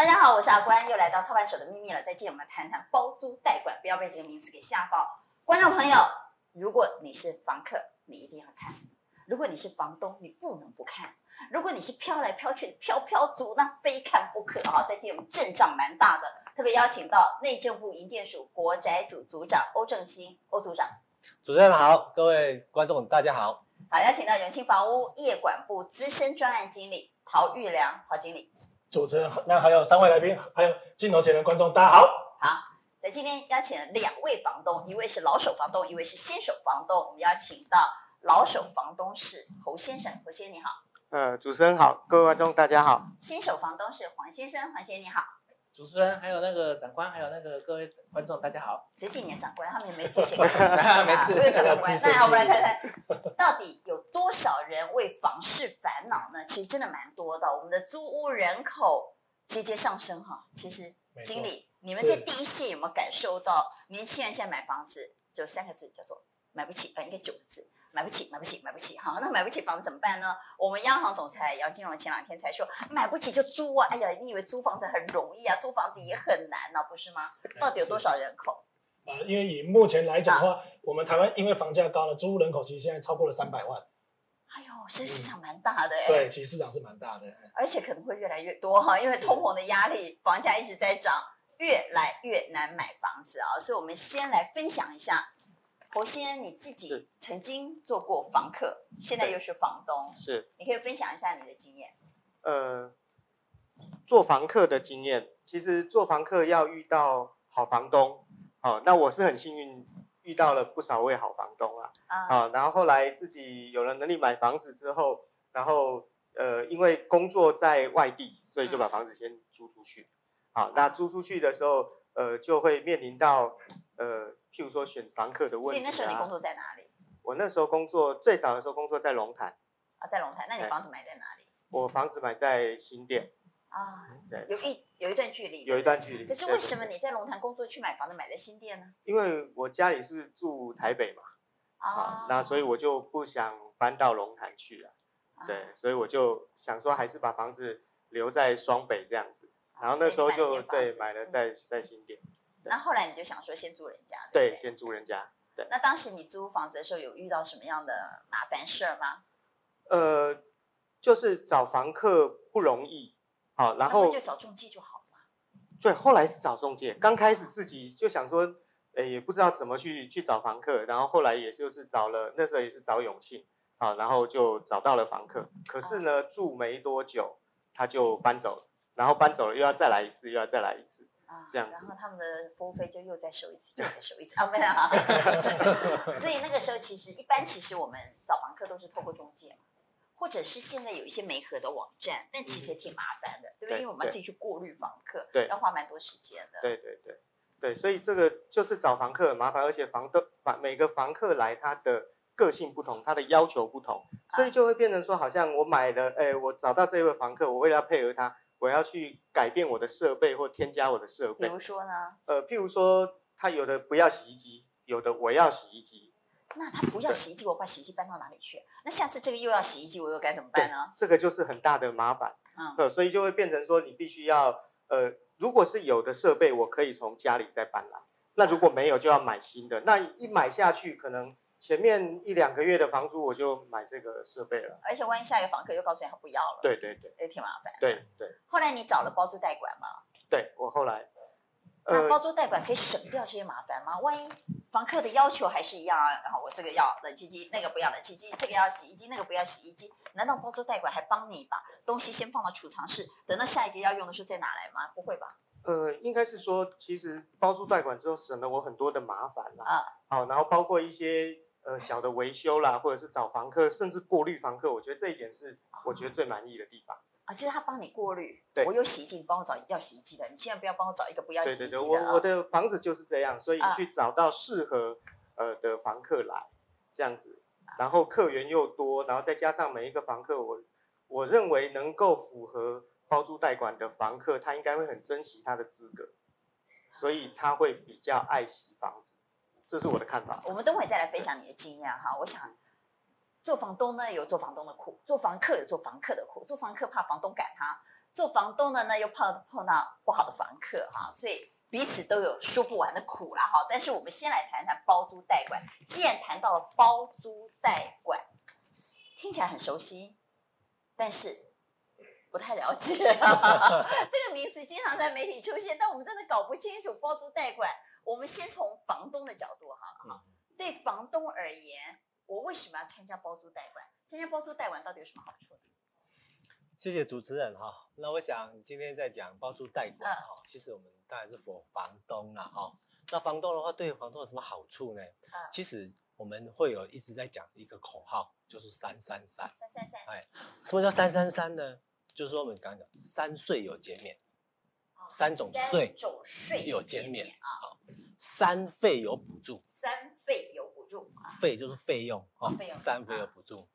大家好，我是阿关，又来到操盘手的秘密了。再见，我们来谈谈包租代管，不要被这个名词给吓到。观众朋友，如果你是房客，你一定要看；如果你是房东，你不能不看；如果你是飘来飘去的飘飘族，那非看不可啊！再见，我们阵仗蛮大的，特别邀请到内政部营建署国宅组组长欧正兴欧组长。主持人好，各位观众大家好。好，邀请到永庆房屋业管部资深专案经理陶玉良陶经理。主持人，那还有三位来宾，还有镜头前的观众，大家好。好，在今天邀请了两位房东，一位是老手房东，一位是新手房东。我们邀请到老手房东是侯先生，侯先生你好。呃，主持人好，各位观众大家好。新手房东是黄先生，黄先生你好。主持人，还有那个长官，还有那个各位观众，大家好。谁是你的长官？他们也没付钱。没事。不用讲长官。那好，我们来谈谈，到底有多少人为房事烦恼呢？其实真的蛮多的。我们的租屋人口节节上升哈。其实，经理，你们在第一线有没有感受到，年轻人现在买房子就三个字，叫做买不起，呃，应该九个字。买不起，买不起，买不起，好，那买不起房子怎么办呢？我们央行总裁杨金龙前两天才说，买不起就租啊！哎呀，你以为租房子很容易啊？租房子也很难呢，不是吗？到底有多少人口？呃，因为以目前来讲的话，啊、我们台湾因为房价高了，租屋人口其实现在超过了三百万。哎呦，其实市场蛮大的哎、欸。对，其实市场是蛮大的，而且可能会越来越多哈，因为通膨的压力，房价一直在涨，越来越难买房子啊。所以，我们先来分享一下。侯先，你自己曾经做过房客，现在又是房东，是，你可以分享一下你的经验。呃，做房客的经验，其实做房客要遇到好房东，好、哦，那我是很幸运遇到了不少位好房东啊，啊、哦，然后后来自己有了能力买房子之后，然后呃，因为工作在外地，所以就把房子先租出去，好、嗯哦，那租出去的时候，呃，就会面临到呃。譬如说选房客的问题、啊，所以那时候你工作在哪里？我那时候工作最早的时候工作在龙潭啊，在龙潭。那你房子买在哪里？我房子买在新店啊，对，有一有一段距离，有一段距离。可是为什么你在龙潭工作去买房子买在新店呢？因为我家里是住台北嘛，啊，那所以我就不想搬到龙潭去了，啊、对，所以我就想说还是把房子留在双北这样子，然后那时候就对买了在在新店。那后来你就想说先租人家，对，对，先租人家。对。那当时你租房子的时候有遇到什么样的麻烦事儿吗？呃，就是找房客不容易，好，然后就找中介就好了嘛。对，后来是找中介，刚开始自己就想说，哎，也不知道怎么去去找房客，然后后来也就是找了，那时候也是找永庆，啊，然后就找到了房客。可是呢，住没多久他就搬走了，然后搬走了又要再来一次，又要再来一次。啊，这样子，然后他们的服务费就又再收一次，又再收一次啊，没有啊。所以那个时候其实一般，其实我们找房客都是透过中介嘛，或者是现在有一些媒合的网站，但其实也挺麻烦的，嗯、对不对？因为我们要自己去过滤房客，对，要花蛮多时间的。对对对对，所以这个就是找房客很麻烦，而且房的房每个房客来他的个性不同，他的要求不同，所以就会变成说，好像我买了，哎，我找到这一位房客，我为了要配合他。我要去改变我的设备或添加我的设备，比如说呢？呃，譬如说，他有的不要洗衣机，有的我要洗衣机。那他不要洗衣机，我把洗衣机搬到哪里去？那下次这个又要洗衣机，我又该怎么办呢？这个就是很大的麻烦。嗯，所以就会变成说，你必须要，呃，如果是有的设备，我可以从家里再搬来。那如果没有，就要买新的。那一买下去，可能。前面一两个月的房租我就买这个设备了，而且万一下一个房客又告诉你他不要了，对对对，也挺麻烦。对对。后来你找了包租代管吗？对，我后来。那包租代管可以省掉这些麻烦吗？万一房客的要求还是一样啊，然后我这个要冷气机，那个不要冷气机，这个要洗衣机，那个不要洗衣机，难道包租代管还帮你把东西先放到储藏室，等到下一个要用的时候再拿来吗？不会吧？呃，应该是说，其实包租代管之后省了我很多的麻烦了啊。好，然后包括一些。呃，小的维修啦，或者是找房客，甚至过滤房客，我觉得这一点是我觉得最满意的地方啊。就是他帮你过滤，对，我有洗衣机，你帮我找要洗衣机的，你千万不要帮我找一个不要洗衣机的。对对对，我我的房子就是这样，所以你去找到适合呃的房客来这样子，然后客源又多，然后再加上每一个房客，我我认为能够符合包租代管的房客，他应该会很珍惜他的资格，所以他会比较爱惜房子。这是我的看法。我们等会再来分享你的经验哈。我想做房东呢，有做房东的苦；做房客有做房客的苦。做房客怕房东赶他，做房东的呢又碰碰到不好的房客哈，所以彼此都有说不完的苦啦哈。但是我们先来谈谈包租代管。既然谈到了包租代管，听起来很熟悉，但是不太了解啊。这个名词经常在媒体出现，但我们真的搞不清楚包租代管。我们先从房东的角度哈，对房东而言，我为什么要参加包租代管？参加包租代管到底有什么好处呢？谢谢主持人哈。那我想今天在讲包租代管哈，其实我们当然是 for 房东了哈。那房东的话，对房东有什么好处呢？其实我们会有一直在讲一个口号，就是三三三。三三三。哎，什么叫三三三呢？就是说我们刚刚讲三税有减免，三种税税有减免啊。三费有补助。三费有补助。费就是费用啊，三费有补助。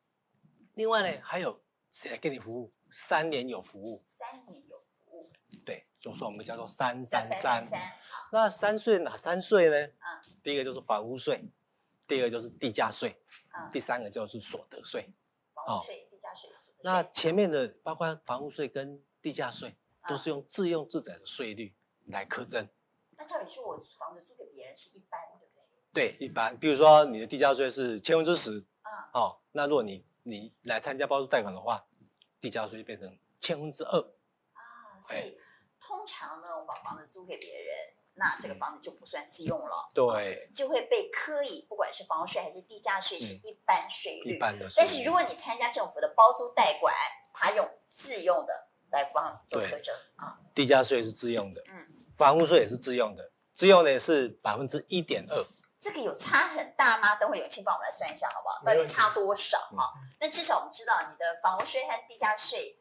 另外呢，还有谁来给你服务？三年有服务，三年有服务，对，就是说我们叫做三三三。那三税哪三税呢？嗯，第一个就是房屋税，第二个就是地价税，嗯，第三个就是所得税。房屋税、地价税、所得税。那前面的包括房屋税跟地价税，都是用自用自宅的税率来课征。那照理说，我房子租给别人是一般，对不对？对，一般。比如说你的地价税是千分之十，嗯，哦，那如果你你来参加包租贷款的话。地价税就变成千分之二啊，所以通常呢，我把房子租给别人，那这个房子就不算自用了，对，就会被课以不管是房屋税还是地价税是一般税率，一般的。但是如果你参加政府的包租代管，他用自用的来帮做课征啊，地价税是自用的，嗯，房屋税也是自用的，自用的也是百分之一点二。这个有差很大吗？等会有请帮我们来算一下好不好？到底差多少啊？那至少我们知道你的房屋税和地价税，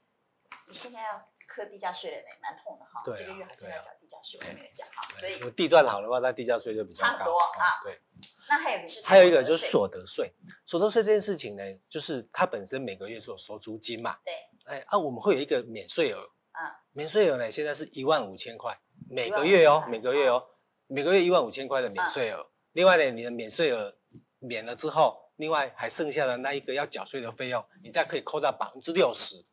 你现在要磕地价税了呢，蛮痛的哈。对，这个月好像要缴地价税，我没有缴哈。所以地段好的话，那地价税就比较差很多啊。对。那还有一个是还有一个就是所得税，所得税这件事情呢，就是它本身每个月是有收租金嘛。对。哎啊，我们会有一个免税额。啊。免税额呢，现在是一万五千块，每个月哦，每个月哦，每个月一万五千块的免税额。另外呢，你的免税额免了之后，另外还剩下的那一个要缴税的费用，你再可以扣到百分之六十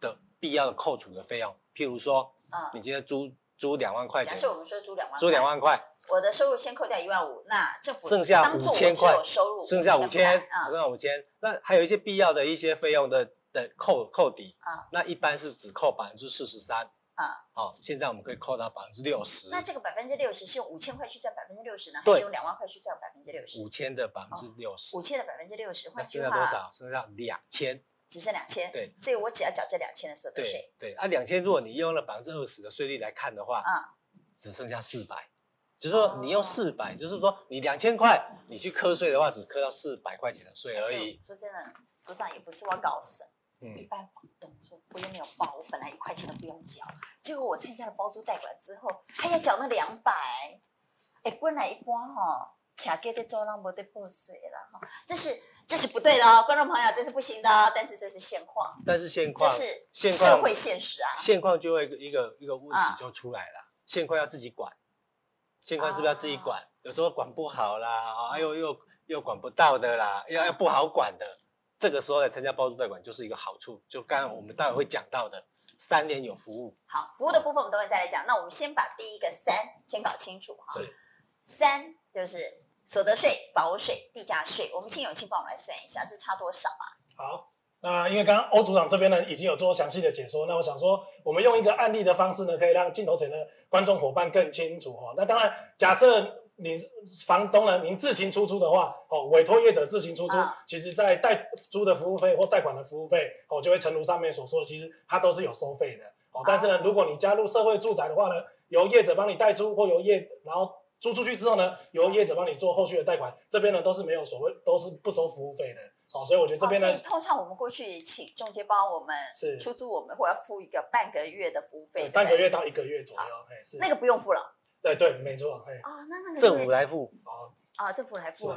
的必要的扣除的费用。譬如说，啊，你今天租租两万块钱，假设我们说租两万，租两万块，我的收入先扣掉一万五，那政府剩下五千块收入，剩下五千，剩下五千，那还有一些必要的一些费用的的扣扣抵，啊，那一般是只扣百分之四十三。啊，好，现在我们可以扣到百分之六十。那这个百分之六十是用五千块去赚百分之六十呢，还是用两万块去赚百分之六十？五千的百分之六十，五千的百分之六十，换句话，剩下多少？剩下两千，只剩两千。对，所以我只要缴这两千的所得税。对，啊，两千，如果你用了百分之二十的税率来看的话，啊，只剩下四百，就是说你用四百，就是说你两千块，你去课税的话，只课到四百块钱的税而已。说真的，所长也不是我搞死。一般房东说我又没有报，我本来一块钱都不用缴，结果我参加了包租代管之后，还要缴那两百，哎，本来一般哈，卡给的走廊没得破水了哈，这是这是不对的哦，观众朋友，这是不行的，但是这是现况，但是现况，这是现社会现实啊，现况就会一个一个问题就出来了，现况要自己管，现况是不是要自己管？有时候管不好啦，哎呦又又管不到的啦，要要不好管的。这个时候来参加包租代管就是一个好处，就刚刚我们待会会讲到的三年有服务。好，服务的部分我们等会再来讲。那我们先把第一个三先搞清楚哈。对。三就是所得税、房屋税、地价税。我们请永庆帮我们来算一下，这差多少啊？好，那因为刚刚欧组长这边呢已经有做详细的解说，那我想说我们用一个案例的方式呢，可以让镜头前的观众伙伴更清楚哈。那当然，假设。你房东呢？您自行出租的话，哦，委托业者自行出租，啊、其实，在代租的服务费或贷款的服务费，哦，就会诚如上面所说的，其实它都是有收费的，哦。但是呢，如果你加入社会住宅的话呢，由业者帮你代租，或由业，然后租出去之后呢，由业者帮你做后续的贷款，这边呢都是没有所谓，都是不收服务费的，哦。所以我觉得这边呢，哦、通常我们过去请中介帮我们是出租，我们会要付一个半个月的服务费，半个月到一个月左右，哎，是那个不用付了。对对，没错，哎，哦，那那个政府来付，哦，啊，政府来付，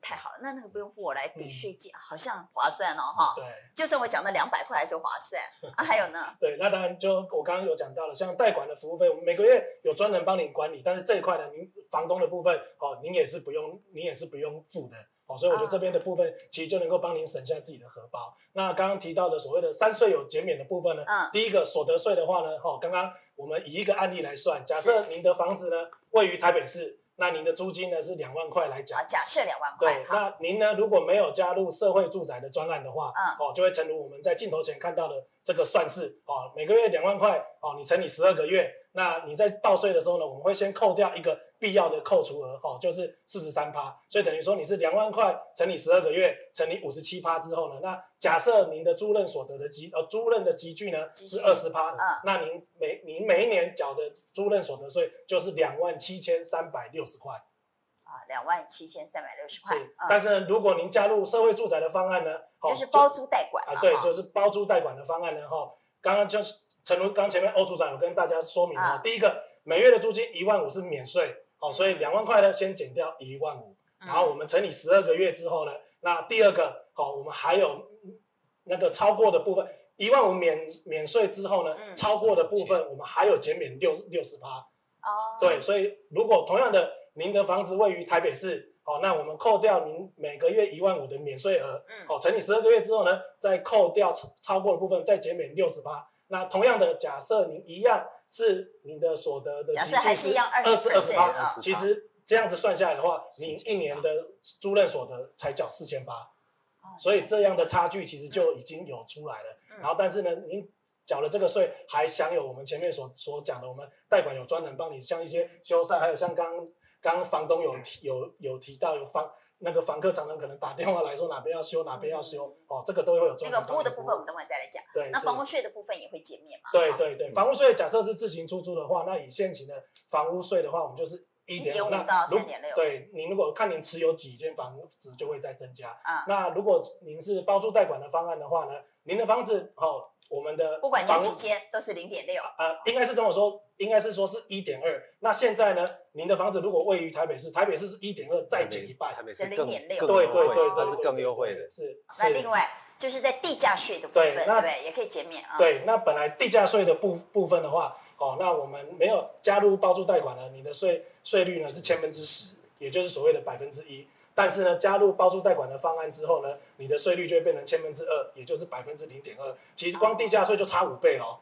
太好了，那那个不用付，我来抵税金，好像划算哦，哈，对，就算我讲的两百块还是划算 啊，还有呢，对，那当然就我刚刚有讲到了，像代管的服务费，我们每个月有专人帮你管理，但是这一块呢，您房东的部分，哦，您也是不用，您也是不用付的。哦，所以我觉得这边的部分其实就能够帮您省下自己的荷包。那刚刚提到的所谓的三税有减免的部分呢，嗯，第一个所得税的话呢，哈，刚刚我们以一个案例来算，假设您的房子呢位于台北市。那您的租金呢是两万块来讲，假设两万块。对，那您呢如果没有加入社会住宅的专案的话，嗯，哦，就会成如我们在镜头前看到的这个算式，哦，每个月两万块，哦，你乘以十二个月，那你在报税的时候呢，我们会先扣掉一个。必要的扣除额哦，就是四十三趴，所以等于说你是两万块乘以十二个月乘以五十七趴之后呢，那假设您的租赁所得的积呃租赁的积聚呢是二十趴，那您每您每一年缴的租赁所得税就是两万七千三百六十块啊，两万七千三百六十块。是，但是呢，如果您加入社会住宅的方案呢，就是包租代管啊，对，就是包租代管的方案呢，哈，刚刚就是诚如刚前面欧组长有跟大家说明啊，第一个每月的租金一万五是免税。哦，所以两万块呢，先减掉一万五，然后我们乘以十二个月之后呢，那第二个，好，我们还有那个超过的部分，一万五免免税之后呢，超过的部分我们还有减免六六十八。哦，对，所以如果同样的，您的房子位于台北市，好，那我们扣掉您每个月一万五的免税额，嗯，好，乘以十二个月之后呢，再扣掉超超过的部分，再减免六十八。那同样的，假设您一样。是你的所得的，假设还是一样二十二十八，其实这样子算下来的话，你一年的租赁所得才缴四千八，所以这样的差距其实就已经有出来了。然后，但是呢，您缴了这个税，还享有我们前面所所讲的，我们代管有专人帮你，像一些修缮，还有像刚刚房东有提有有提到有房。那个房客常常可能打电话来说哪边要修哪边要修哦，这个都会有。这个服务的部分我们等会再来讲。对，那房屋税的部分也会减免嘛？对对对，房屋税假设是自行出租的话，那以现行的房屋税的话，我们就是一点五到三点六。对，您如果看您持有几间房子，就会再增加。啊，那如果您是包租代管的方案的话呢，您的房子哦。我们的不管你几间都是零点六，啊，应该是这么说，应该是说是一点二。那现在呢，您的房子如果位于台北市，台北市是一点二再减一半，台北市零点六，对对对，它是更优惠的。是。那另外就是在地价税的部分，对，对也可以减免啊。对，那本来地价税的部部分的话，哦，那我们没有加入包租贷款呢，你的税税率呢是千分之十，也就是所谓的百分之一。但是呢，加入包租贷款的方案之后呢，你的税率就会变成千分之二，也就是百分之零点二。其实光地价税就差五倍喽。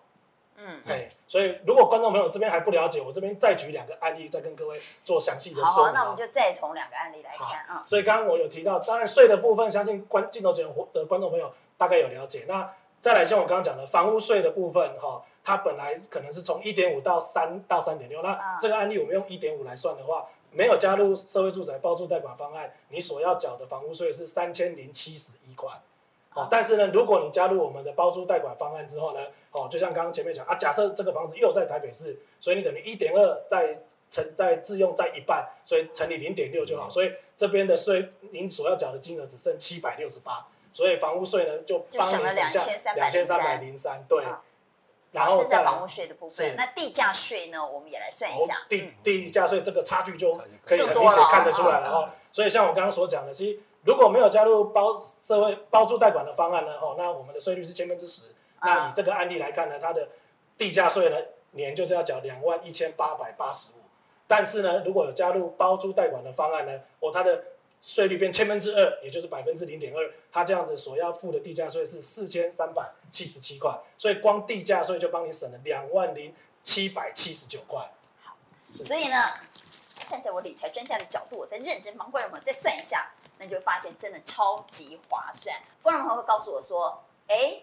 嗯，哎，所以如果观众朋友这边还不了解，我这边再举两个案例，再跟各位做详细的说明。好，好，那我们就再从两个案例来看啊。所以刚刚我有提到，当然税的部分，相信观镜头前的观众朋友大概有了解。那再来像我刚刚讲的房屋税的部分，哈，它本来可能是从一点五到三到三点六，那这个案例我们用一点五来算的话。没有加入社会住宅包租代款方案，你所要缴的房屋税是三千零七十一块。哦，但是呢，如果你加入我们的包租代款方案之后呢，哦，就像刚刚前面讲啊，假设这个房子又在台北市，所以你等于一点二再乘再自用再一半，所以乘以零点六就好，所以这边的税您所要缴的金额只剩七百六十八，所以房屋税呢就帮你省下两千三百零三，对。然后这是房屋税的部分，那地价税呢？我们也来算一下。地地价税这个差距就可以很明显看得出来了哦。所以像我刚刚所讲的，其实如果没有加入包社会包租贷款的方案呢，哦，那我们的税率是千分之十。那以这个案例来看呢，它的地价税呢，年就是要缴两万一千八百八十五。但是呢，如果有加入包租贷款的方案呢，哦，它的税率变千分之二，也就是百分之零点二，他这样子所要付的地价税是四千三百七十七块，所以光地价税就帮你省了两万零七百七十九块。好，所以呢，站在我理财专家的角度，我再认真帮观众朋友再算一下，那就发现真的超级划算。观众朋友会告诉我说：“哎，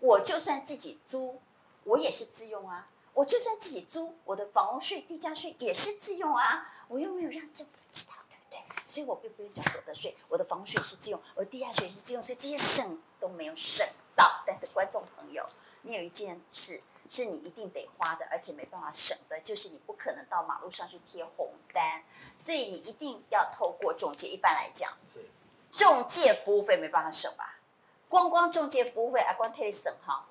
我就算自己租，我也是自用啊；我就算自己租，我的房屋税、地价税也是自用啊，我又没有让政府知道。”所以我并不用交所得税，我的房税是自用，我的地下税是自用，所以这些省都没有省到。但是观众朋友，你有一件事是你一定得花的，而且没办法省的，就是你不可能到马路上去贴红单，所以你一定要透过中介。一般来讲，中介服务费没办法省吧？光光中介服务费啊，光贴你省哈，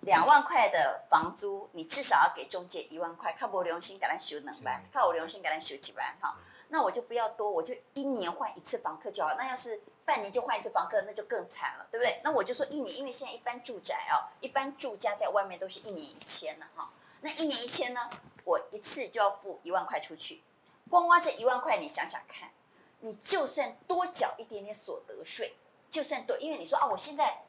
两万块的房租，你至少要给中介一万块，靠不良心给他修两万，靠我良心给他修几万哈。那我就不要多，我就一年换一次房客就好。那要是半年就换一次房客，那就更惨了，对不对？那我就说一年，因为现在一般住宅哦，一般住家在外面都是一年一签的哈。那一年一签呢，我一次就要付一万块出去。光花这一万块，你想想看，你就算多缴一点点所得税，就算多，因为你说啊，我现在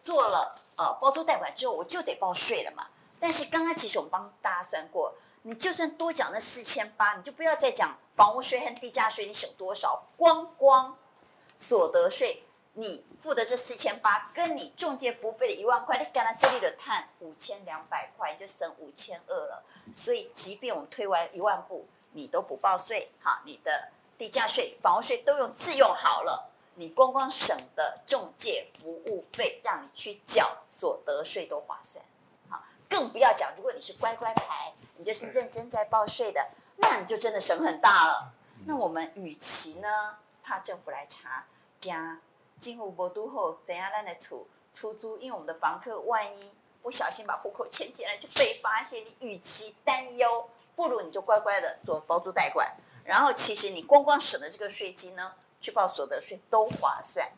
做了呃包租代管之后，我就得报税了嘛。但是刚刚其实我们帮大家算过，你就算多缴那四千八，你就不要再讲房屋税和地价税，你省多少？光光所得税，你付的这四千八，跟你中介服务费的一万块，你刚才这里的摊五千两百块，你就省五千二了。所以，即便我们推完一万步，你都不报税，哈，你的地价税、房屋税都用自用好了，你光光省的中介服务费，让你去缴所得税都划算。更不要讲，如果你是乖乖牌，你就是认真在报税的，那你就真的省很大了。那我们与其呢，怕政府来查，惊进户波都后怎样让来出出租？因为我们的房客万一不小心把户口迁进来就被发现，你与其担忧，不如你就乖乖的做包租代管。然后其实你光光省的这个税金呢，去报所得税都划算。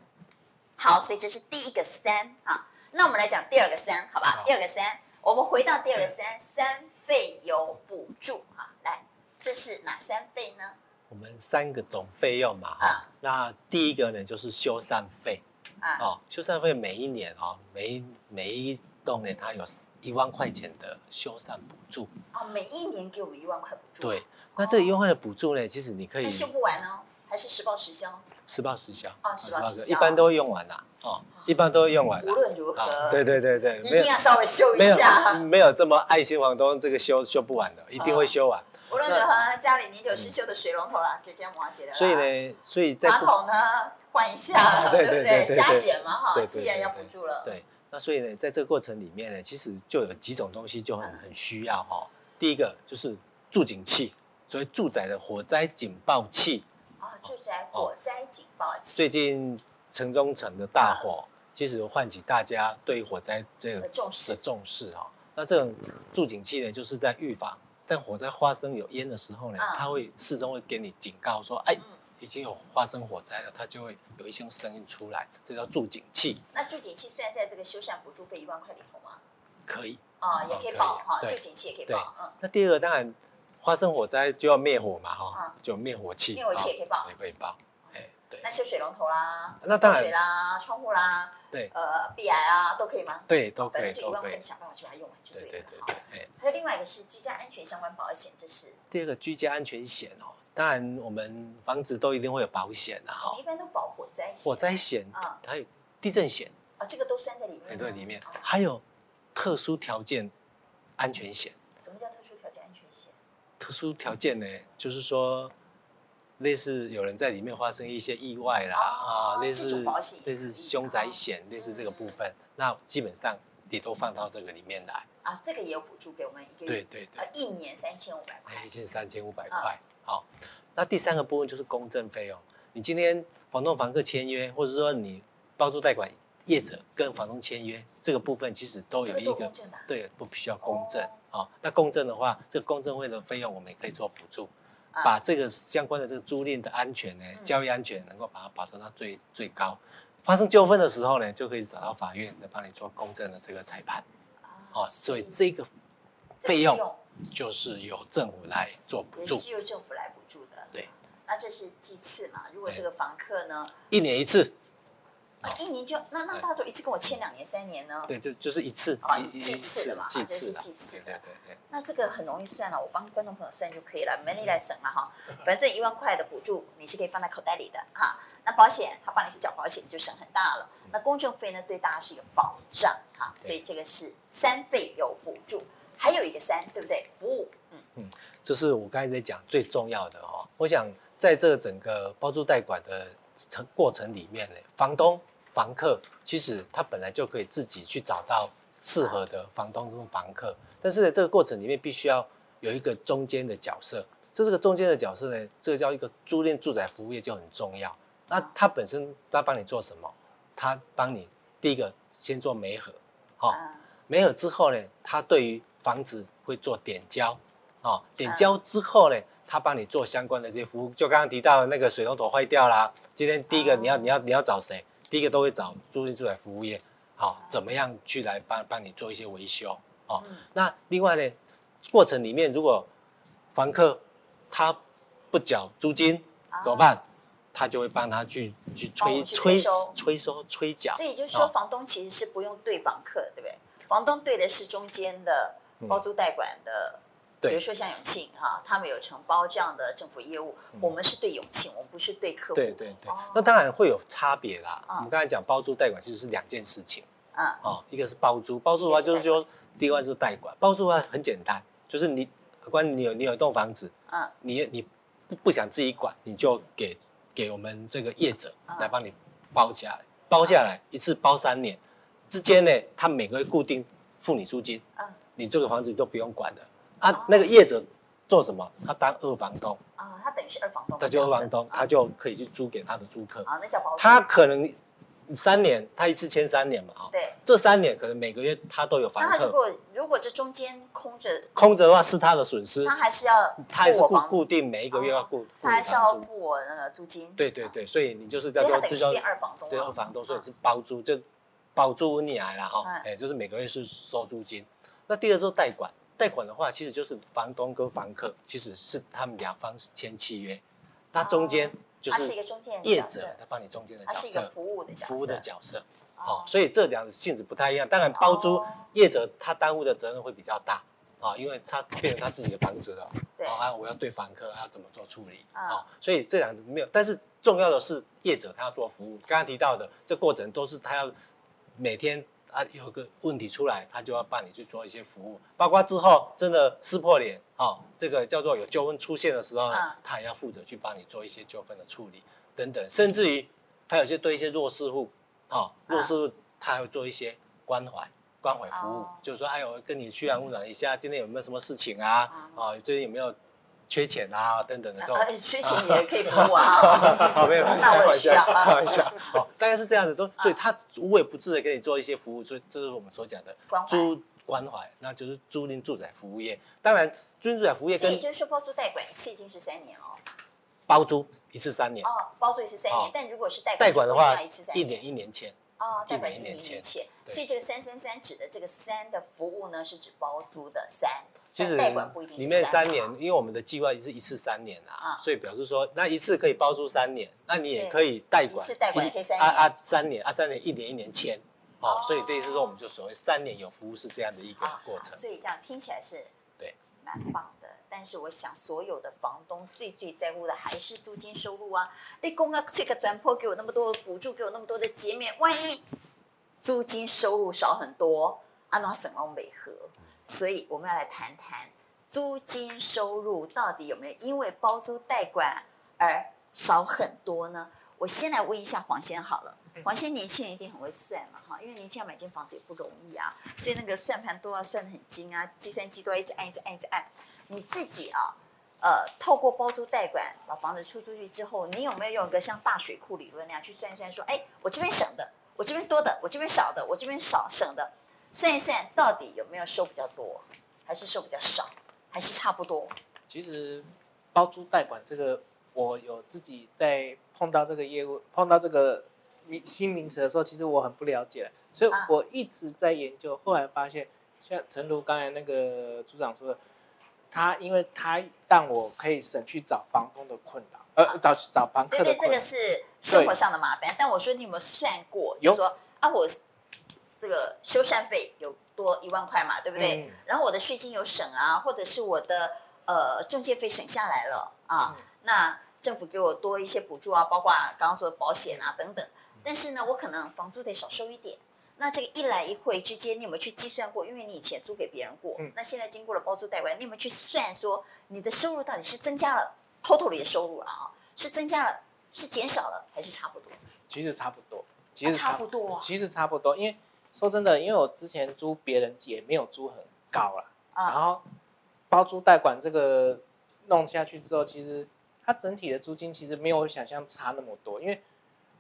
好，所以这是第一个三啊。那我们来讲第二个三，好吧？第二个三。我们回到第二个三，三费有补助哈，来，这是哪三费呢？我们三个总费用嘛，哈、啊，那第一个呢就是修缮费，啊，哦，修缮费每一年哦，每一每一栋呢，它有一万块钱的修缮补助，哦，每一年给我们一万块补助，对，那这个一万块的补助呢，其实你可以修不完哦，还是实报实销？实报实销啊，实报实销，一般都会用完啦，哦，一般都会用完。无论如何，对对对对，一定要稍微修一下。没有这么爱心房东，这个修修不完的，一定会修完。无论如何，家里年久失修的水龙头啦，给给瓦解了。所以呢，所以在马桶呢换一下，对不对？加减嘛哈，既然要补助了。对，那所以呢，在这个过程里面呢，其实就有几种东西就很很需要哈。第一个就是住警器，所谓住宅的火灾警报器。住宅火灾警报器。最近城中城的大火，其实唤起大家对火灾这个重视的重视啊。那这种助警器呢，就是在预防，但火灾发生有烟的时候呢，它会始终会给你警告说，哎，已经有发生火灾了，它就会有一些声音出来，这叫助警器。那助警器算在这个修缮补助费一万块里头吗？可以啊，也可以报哈，助警器也可以报。嗯。那第二个当然。发生火灾就要灭火嘛，哈，就灭火器，灭火器也可以报，也可以报，哎，对。那些水龙头啦，那当然，水啦，窗户啦，对，呃，壁癌啊，都可以吗？对，都可以，反正就一万块，你想办法去把它用完就对了。对对对，哎。还有另外一个是居家安全相关保险，这是第二个居家安全险哦。当然，我们房子都一定会有保险的哈。一般都保火灾险，火灾险啊，还有地震险啊，这个都算在里面。对，里面还有特殊条件安全险。什么叫特殊条件安全险？特殊条件呢，就是说，类似有人在里面发生一些意外啦，啊，类似类似凶宅险，类似这个部分，那基本上也都放到这个里面来。啊，这个也有补助给我们一个月，对对对，一年三千五百块，一年三千五百块。好，那第三个部分就是公证费用。你今天房东房客签约，或者说你包租代管业者跟房东签约，这个部分其实都有一个对，不需要公证。好、哦，那公证的话，这个公证会的费用我们也可以做补助，啊、把这个相关的这个租赁的安全呢，嗯、交易安全能够把它保障到最最高。发生纠纷的时候呢，就可以找到法院来帮你做公正的这个裁判。啊、哦，所以这个费用就是由政府来做补助，是由政府来补助的。对，那这是几次嘛？如果这个房客呢，一年一次。啊，一年就那那他就一次跟我签两年三年呢？对，就就是一次啊，计次的嘛，这是几次的。对对对。那这个很容易算了，我帮观众朋友算就可以了，没你来省了哈。反正一万块的补助你是可以放在口袋里的哈。那保险他帮你去缴保险就省很大了。那公证费呢，对大家是一个保障哈。所以这个是三费有补助，还有一个三，对不对？服务，嗯嗯，这是我刚才在讲最重要的哦。我想在这整个包租代管的程过程里面呢，房东。房客其实他本来就可以自己去找到适合的房东跟房客，但是呢，这个过程里面必须要有一个中间的角色。这是个中间的角色呢，这个叫一个租赁住宅服务业就很重要。那他本身他帮你做什么？他帮你第一个先做媒合，好，媒合之后呢，他对于房子会做点交，啊，点交之后呢，他帮你做相关的这些服务。就刚刚提到的那个水龙头坏掉啦，今天第一个你要你要你要找谁？第一个都会找租赁住宅服务业，好，怎么样去来帮帮你做一些维修，哦，那另外呢，过程里面如果房客他不缴租金怎么办？他就会帮他去去催催催收催缴。所以就是说，房东其实是不用对房客，对不对？房东对的是中间的包租代管的。比如说像永庆哈，他们有承包这样的政府业务，我们是对永庆，我们不是对客户。对对对，那当然会有差别啦。我们刚才讲包租代管其实是两件事情。嗯。哦，一个是包租，包租的话就是说，第一个就是代管。包租的话很简单，就是你，关你有你有一栋房子，嗯，你你不不想自己管，你就给给我们这个业者来帮你包下来，包下来一次包三年，之间呢，他每个月固定付你租金，嗯，你这个房子都不用管的。啊，那个业者做什么？他当二房东啊，他等于是二房东。他就二房东，他就可以去租给他的租客。啊，那叫包租。他可能三年，他一次签三年嘛，啊。对。这三年可能每个月他都有房客。那他如果如果这中间空着，空着的话是他的损失。他还是要他还是固固定每一个月要付。他还是要付我那个租金。对对对，所以你就是叫做这叫二房东。对二房东，所以是包租，就包租你来了哈，哎，就是每个月是收租金。那第二是代管。代管的话，其实就是房东跟房客，其实是他们两方签契约，那中间就是业者，他帮你中间的角色，他是一个服务的角色，服务的角色。哦，所以这两个性质不太一样。当然，包租业者他担负的责任会比较大啊，因为他变成他自己的房子了。对啊，我要对房客要怎么做处理啊？所以这两个没有，但是重要的是业者他要做服务。刚刚提到的这过程都是他要每天。啊，有个问题出来，他就要帮你去做一些服务，包括之后真的撕破脸，哦，这个叫做有纠纷出现的时候呢，嗯、他也要负责去帮你做一些纠纷的处理等等，甚至于他有些对一些弱势户，哦，弱势户他还会做一些关怀关怀服务，嗯、就是说，哎呦，跟你嘘寒问暖一下，今天有没有什么事情啊？啊、最近有没有？缺钱啊，等等的这种，缺钱也可以服务啊。好，没有，那我也需要开玩笑。好，大概是这样的，都，所以他无微不至的给你做一些服务，所以这是我们所讲的租关怀，那就是租赁住宅服务业。当然，租赁住宅服务业，所以就是说包租代管一次性是三年哦。包租一次三年。哦，包租一次三年，但如果是代代管的话，一年一年签。哦，代管一年一年签。所以这个三三三指的这个三的服务呢，是指包租的三。其实里面三年，因为我们的计划是一次三年啊，所以表示说那一次可以包租三年，那你也可以代管，一次代管可以三年，啊啊三年啊三年一年一年签，哦，所以这意思说我们就所谓三年有服务是这样的一个过程。所以这样听起来是对。蛮棒的，但是我想所有的房东最最在乎的还是租金收入啊！你公啊这个转坡给我那么多补助，给我那么多的减免，万一租金收入少很多，安怎省往为何？所以我们要来谈谈租金收入到底有没有因为包租代管而少很多呢？我先来问一下黄先好了，黄先年轻人一定很会算嘛哈，因为年轻人买间房子也不容易啊，所以那个算盘都要算得很精啊，计算机都要一直按一直按一直按。你自己啊，呃，透过包租代管把房子出出去之后，你有没有用一个像大水库理论那样去算一算，说，哎，我这边省的，我这边多的，我这边少的，我这边少省的。算一算，到底有没有收比较多，还是收比较少，还是差不多？其实包租代管这个，我有自己在碰到这个业务、碰到这个名新名词的时候，其实我很不了解，所以我一直在研究。后来发现，像诚如刚才那个组长说的，他因为他让我可以省去找房东的困扰，呃，找找房客的困扰。对对，这个是生活上的麻烦。但我说你有没有算过？就是说啊，我。这个修缮费有多一万块嘛，对不对？嗯、然后我的税金有省啊，或者是我的呃中介费省下来了啊，嗯、那政府给我多一些补助啊，包括刚刚说的保险啊等等。但是呢，我可能房租得少收一点。那这个一来一回之间，你有没有去计算过？因为你以前租给别人过，嗯、那现在经过了包租代管，你有没有去算说你的收入到底是增加了，total 的收入了啊？是增加了，是减少了，还是差不多？其实差不多，其实差不多，其实差不多，因为。说真的，因为我之前租别人也没有租很高啦，啊、然后包租代管这个弄下去之后，其实它整体的租金其实没有想象差那么多。因为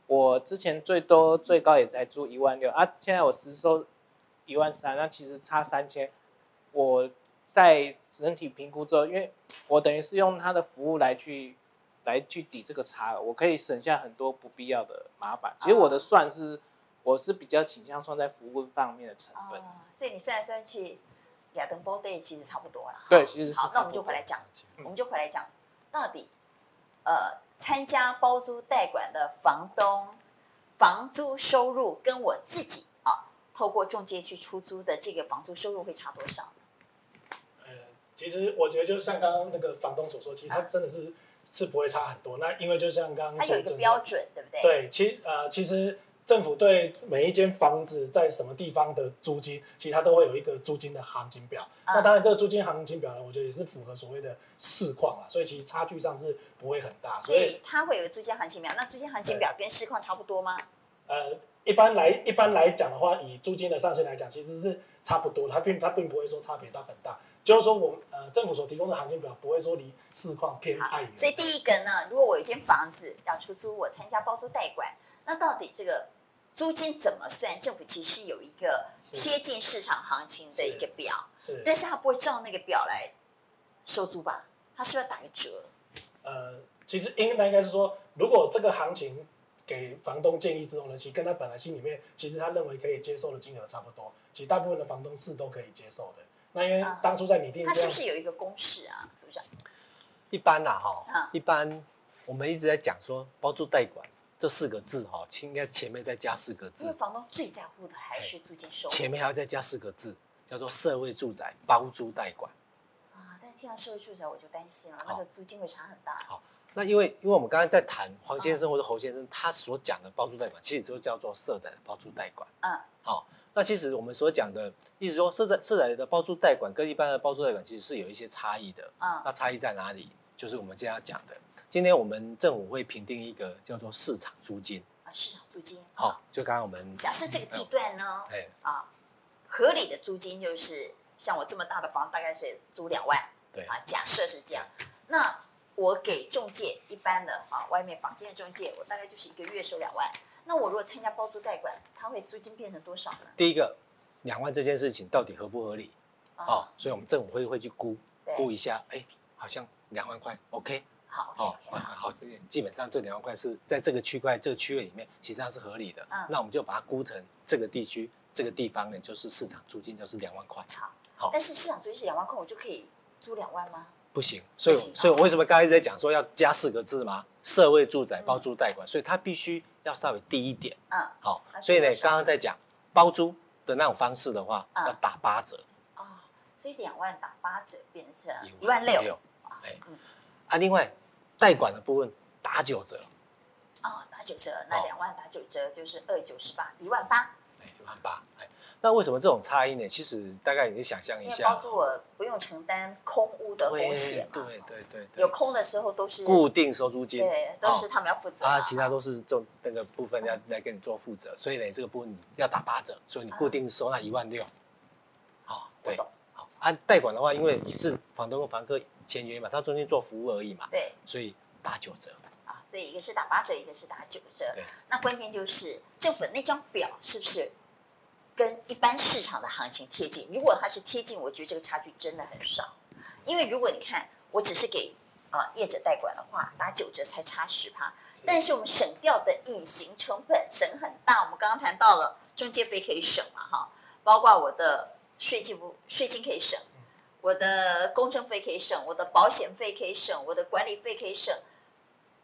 我之前最多最高也才租一万六啊，现在我实收一万三，那其实差三千。我在整体评估之后，因为我等于是用他的服务来去来去抵这个差额，我可以省下很多不必要的麻烦。其实我的算是。我是比较倾向算在服务方面的成本，哦、所以你算来算去，亚登包 day 其实差不多了。对，其实是好。那我们就回来讲，嗯、我们就回来讲，到底，呃，参加包租代管的房东，房租收入跟我自己啊，透过中介去出租的这个房租收入会差多少？呃，其实我觉得就像刚刚那个房东所说，其实他真的是、啊、是不会差很多。那因为就像刚刚他有一个标准，对不对？对，其呃其实。政府对每一间房子在什么地方的租金，其实它都会有一个租金的行情表。嗯、那当然，这个租金行情表呢，我觉得也是符合所谓的市况啊，所以其实差距上是不会很大。所以它会有租金行情表。那租金行情表跟市况差不多吗？呃，一般来一般来讲的话，以租金的上限来讲，其实是差不多，它并它并不会说差别到很大。就是说我，我呃政府所提供的行情表不会说离市况偏太远。所以第一个呢，如果我有一间房子要出租，我参加包租代管，那到底这个？租金怎么算？政府其实有一个贴近市场行情的一个表，是，是，但是他不会照那个表来收租吧？他是不是要打个折？呃，其实应该应该是说，如果这个行情给房东建议之后呢，其实跟他本来心里面其实他认为可以接受的金额差不多，其实大部分的房东是都可以接受的。那因为当初在拟定，他是不是有一个公式啊？组长？一般呐，哈，一般我们一直在讲说包租代管。这四个字哈，应该前面再加四个字。因为房东最在乎的还是租金收入。前面还要再加四个字，叫做社会住宅包租代管。啊，但是听到社会住宅我就担心了，那个租金会差很大。好，那因为因为我们刚刚在谈黄先生或者侯先生他所讲的包租代管，其实就叫做社宅的包租代管。嗯。好，那其实我们所讲的意思说，社宅社宅的包租代管跟一般的包租代管其实是有一些差异的。嗯。那差异在哪里？就是我们今天要讲的。今天我们政府会评定一个叫做市场租金啊，市场租金。好，就刚刚我们假设这个地段呢，哎啊，合理的租金就是像我这么大的房，大概是租两万。对啊，假设是这样，那我给中介一般的啊，外面房间的中介，我大概就是一个月收两万。那我如果参加包租代管，它会租金变成多少呢？第一个，两万这件事情到底合不合理？哦，所以我们政府会会去估估一下，哎，好像两万块，OK。好 okay, 哦，好，基本上这两万块是在这个区块、这个区域里面，其实上是合理的。嗯，那我们就把它估成这个地区、这个地方呢，就是市场租金就是两万块。好，好，但是市场租金是两万块，我就可以租两万吗？不行，所以，所以我为什么刚才一直在讲说要加四个字吗？社会住宅包租代管，嗯，所以它必须要稍微低一点。嗯，好，所以呢，刚刚在讲包租的那种方式的话，嗯，要打八折。哦，所以两万打八折变成一万六。哎，嗯，啊，另外。代管的部分打九折，哦，打九折，那两万打九折就是二九十八，一万八，哎，一万八，哎，那为什么这种差异呢？其实大概你可以想象一下，包租我不用承担空屋的风险，对对对，对，有空的时候都是固定收租金，对，都是他们要负责，啊，其他都是做那个部分要来给你做负责，所以呢，这个部分要打八折，所以你固定收那一万六，好，对，好，按代管的话，因为也是房东跟房客。签约嘛，他中间做服务而已嘛，对，所以打九折啊，所以一个是打八折，一个是打九折。对，那关键就是政府那张表是不是跟一般市场的行情贴近？如果它是贴近，我觉得这个差距真的很少。因为如果你看，我只是给啊业者代管的话，打九折才差十趴，但是我们省掉的隐形成本省很大。我们刚刚谈到了中介费可以省嘛，哈，包括我的税金不税金可以省。我的工程费可以省，我的保险费可以省，我的管理费可以省，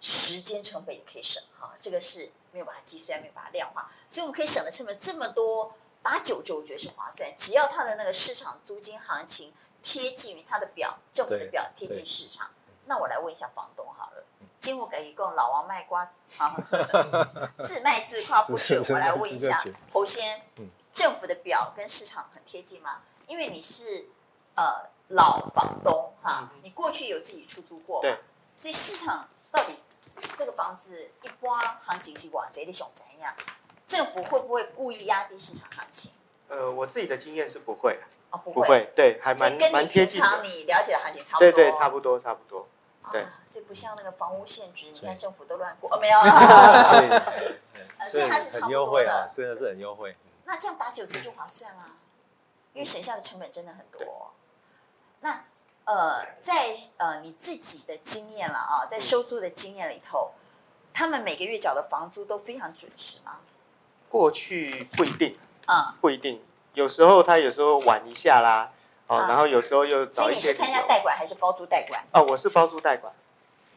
时间成本也可以省，哈，这个是没有把它计算，没有把它量化，所以我们可以省的成本这么多，打九折我觉得是划算，只要它的那个市场租金行情贴近于它的表，政府的表贴近市场，那我来问一下房东好了，经过给一共老王卖瓜，自卖自夸不是，我来问一下侯先，政府的表跟市场很贴近吗？因为你是。呃，老房东哈，你过去有自己出租过嘛？所以市场到底这个房子一般行情是哇，贼的熊怎样？政府会不会故意压低市场行情？呃，我自己的经验是不会哦，不会，不会，对，还蛮蛮贴近的。你了解的行情差不多，对对，差不多差不多。对，啊、所以不像那个房屋限制，你看政府都乱过，哦、没有 了。所以，所以它是很优惠的，真的是很优惠。那这样打九折就划算啦，因为省下的成本真的很多。那呃，在呃你自己的经验了啊，在收租的经验里头，他们每个月缴的房租都非常准时吗？过去不一定，啊、嗯，不一定，有时候他有时候晚一下啦，哦、嗯，然后有时候又找一些。所以你是参加代管还是包租代管？哦，我是包租代管。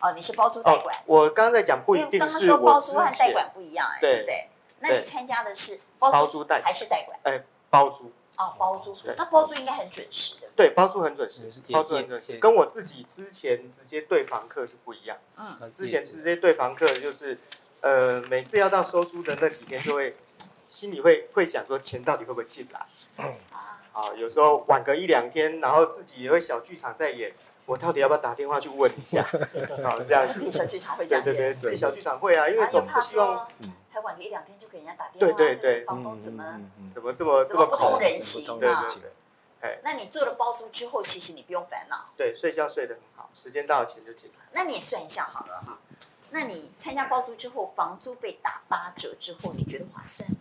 哦，你是包租代管。我刚刚在讲不一定是我包租和代管不一样，哎，对不对？那你参加的是包租代还是代管？哎，包租。哦，包租。那包租应该很准时的。对，包租很准时，包租很准时，跟我自己之前直接对房客是不一样。嗯。之前直接对房客就是，呃，每次要到收租的那几天，就会心里会会想说，钱到底会不会进来？嗯。啊，有时候晚个一两天，然后自己也会小剧场在演。我到底要不要打电话去问一下？好，这样自己小剧场会这样对对对，自己小剧场会啊，因为总不希望才晚个一两天就给人家打电话。对对对，房东怎么怎么这么这么不通人情啊？哎，那你做了包租之后，其实你不用烦恼。对，睡觉睡得很好，时间到了钱就进来。那你也算一下好了哈。那你参加包租之后，房租被打八折之后，你觉得划算吗？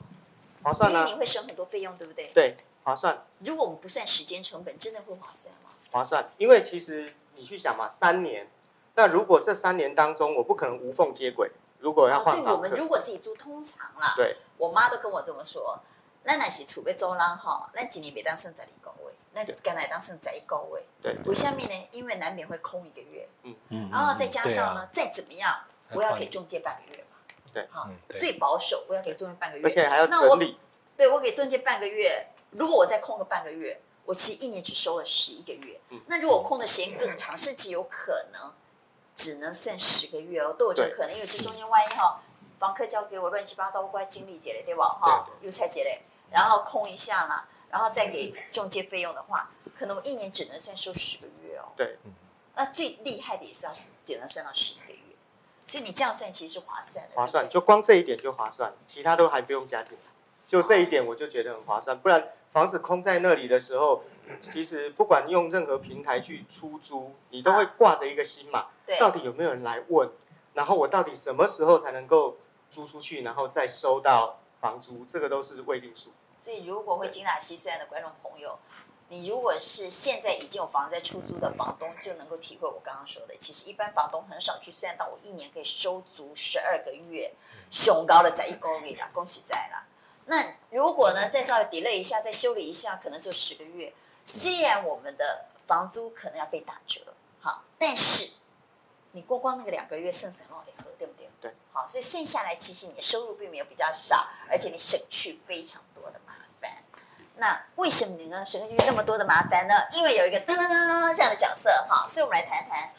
划算啊，因为你会省很多费用，对不对？对，划算。如果我们不算时间成本，真的会划算吗？划算，因为其实。你去想嘛，三年，那如果这三年当中我不可能无缝接轨，如果要换对，我们如果自己租通常啦，对，我妈都跟我这么说，那那是储备周郎哈，那几年别当剩在一高位，那刚来当剩在一高位，对，我下面呢，因为难免会空一个月，嗯。嗯，然后再加上呢，再怎么样，我要给中介半个月嘛，对，好，最保守我要给中介半个月，而且还要整理，对，我给中介半个月，如果我再空个半个月。我其实一年只收了十一个月，那如果空的时间更长，甚至有可能只能算十个月哦，都有这个可能，因为这中间万一哈，房客交给我乱七八糟，我怪经理姐嘞，对吧？哈，又才姐嘞，然后空一下嘛，然后再给中介费用的话，可能我一年只能算收十个月哦。对，那最厉害的也是要只能算到十一个月，所以你这样算其实是划算的。划算，就光这一点就划算，其他都还不用加进来。就这一点，我就觉得很划算。不然房子空在那里的时候，其实不管用任何平台去出租，你都会挂着一个心嘛。对。到底有没有人来问？然后我到底什么时候才能够租出去，然后再收到房租？这个都是未定数。所以，如果会精打细算的观众朋友，你如果是现在已经有房子在出租的房东，就能够体会我刚刚说的。其实，一般房东很少去算到我一年可以收足十二个月，雄高的在一公里啦，恭喜在啦。那如果呢，再稍微 delay 一下，再修理一下，可能就十个月。虽然我们的房租可能要被打折，好，但是你过光那个两个月剩什么也合，对不对？对。好，所以算下来，其实你的收入并没有比较少，而且你省去非常。那为什么你能省去那么多的麻烦呢？因为有一个噔噔噔这样的角色，哈，所以我们来谈谈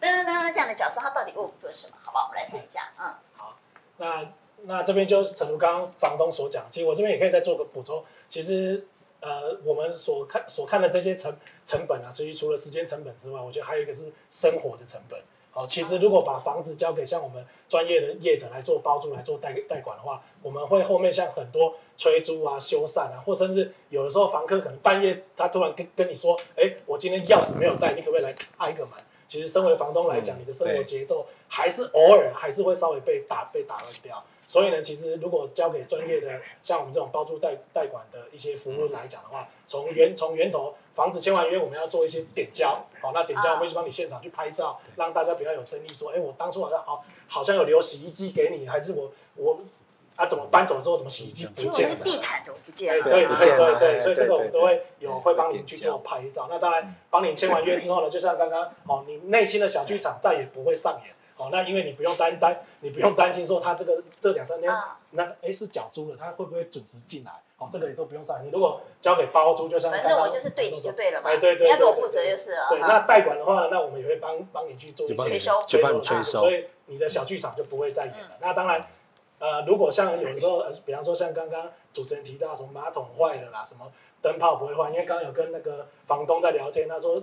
噔噔噔这样的角色，他到底为我们做什么？好不好？我们来谈一下，嗯。好，那。那这边就是诚如刚刚房东所讲，其实我这边也可以再做个补充。其实，呃，我们所看所看的这些成成本啊，至于除了时间成本之外，我觉得还有一个是生活的成本。好，其实如果把房子交给像我们专业的业者来做包租、来做代代管的话，我们会后面像很多催租啊、修缮啊，或甚至有的时候房客可能半夜他突然跟跟你说，哎，我今天钥匙没有带，你可不可以来开个门？其实身为房东来讲，你的生活节奏还是偶尔还是会稍微被打被打乱掉。所以呢，其实如果交给专业的像我们这种包租代代管的一些服务来讲的话，从源从源头房子签完约，我们要做一些点交，好，那点交我会去帮你现场去拍照，让大家不要有争议，说，哎，我当初好像好好像有留洗衣机给你，还是我我啊怎么搬走之后怎么洗衣机不见了？地毯怎么不见了？对对对对对，所以这个我们都会有会帮你去做拍照。那当然，帮你签完约之后呢，就像刚刚，哦，你内心的小剧场再也不会上演。好，那因为你不用担担，你不用担心说他这个这两三天，那哎是缴租了，他会不会准时进来？好，这个也都不用上。你如果交给包租，就像反正我就是对你就对了嘛，哎对对，你要给我负责就是了。对，那代管的话呢，那我们也会帮帮你去做催收，催收，催收，所以你的小剧场就不会再演了。那当然，呃，如果像有的时候，比方说像刚刚主持人提到什么马桶坏了啦，什么灯泡不会换，因为刚刚有跟那个房东在聊天，他说。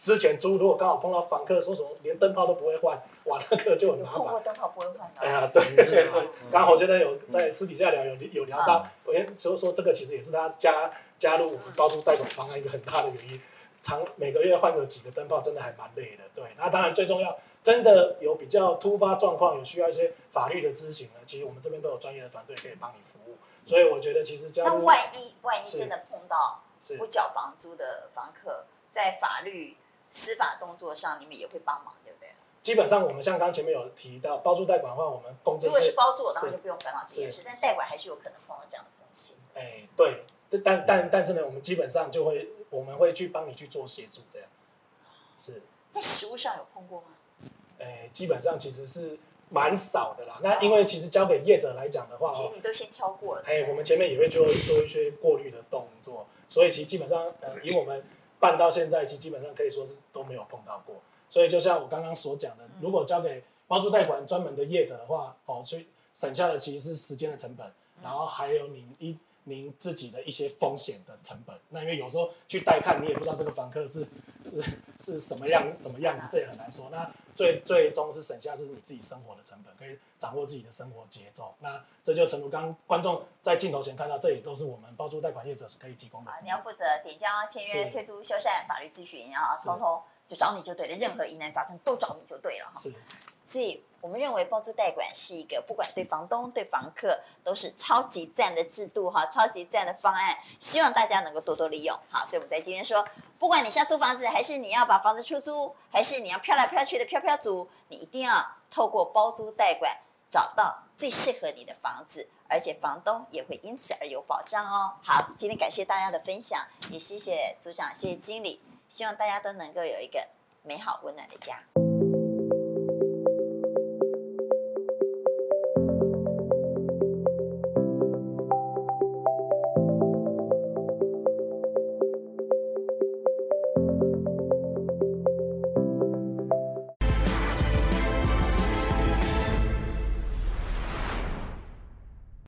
之前租如果刚好碰到房客说什么连灯泡都不会换，哇，那个就很麻烦。碰过灯泡不会换的。哎呀，对对对，刚好现在有在私底下聊有有聊到，我先说说这个其实也是他加加入我们包租代管方案一个很大的原因。常每个月换个几个灯泡真的还蛮累的，对。那当然最重要，真的有比较突发状况，有需要一些法律的咨询呢，其实我们这边都有专业的团队可以帮你服务。所以我觉得其实加入。那万一万一真的碰到不缴房租的房客，在法律。司法动作上，你们也会帮忙，对不对？基本上，我们像刚前面有提到包租代管的话，我们公证。如果是包租，当然就不用烦恼这件事，但代管还是有可能碰到这样的风险。哎，对，但但但是呢，我们基本上就会，我们会去帮你去做协助，这样。是。在实务上有碰过吗？哎，基本上其实是蛮少的啦。那因为其实交给业者来讲的话，其实你都先挑过了。哎，我们前面也会做做一些过滤的动作，所以其实基本上呃，以我们办到现在，其实基本上可以说是都没有碰到过。所以就像我刚刚所讲的，如果交给包租贷款专门的业者的话，哦，所以省下的其实是时间的成本，然后还有你一。您自己的一些风险的成本，那因为有时候去带看，你也不知道这个房客是是是什么样什么样子，这也很难说。那最最终是省下是你自己生活的成本，可以掌握自己的生活节奏。那这就诚如刚观众在镜头前看到，这也都是我们包租贷管业者可以提供的。你要负责点交、签约、催租、修缮、法律咨询，然后通通就找你就对了，任何疑难杂症都找你就对了。是。所以我们认为包租代管是一个不管对房东对房客都是超级赞的制度哈，超级赞的方案，希望大家能够多多利用。好，所以我们在今天说，不管你是要租房子，还是你要把房子出租，还是你要飘来飘去的飘飘族，你一定要透过包租代管找到最适合你的房子，而且房东也会因此而有保障哦。好，今天感谢大家的分享，也谢谢组长，谢谢经理，希望大家都能够有一个美好温暖的家。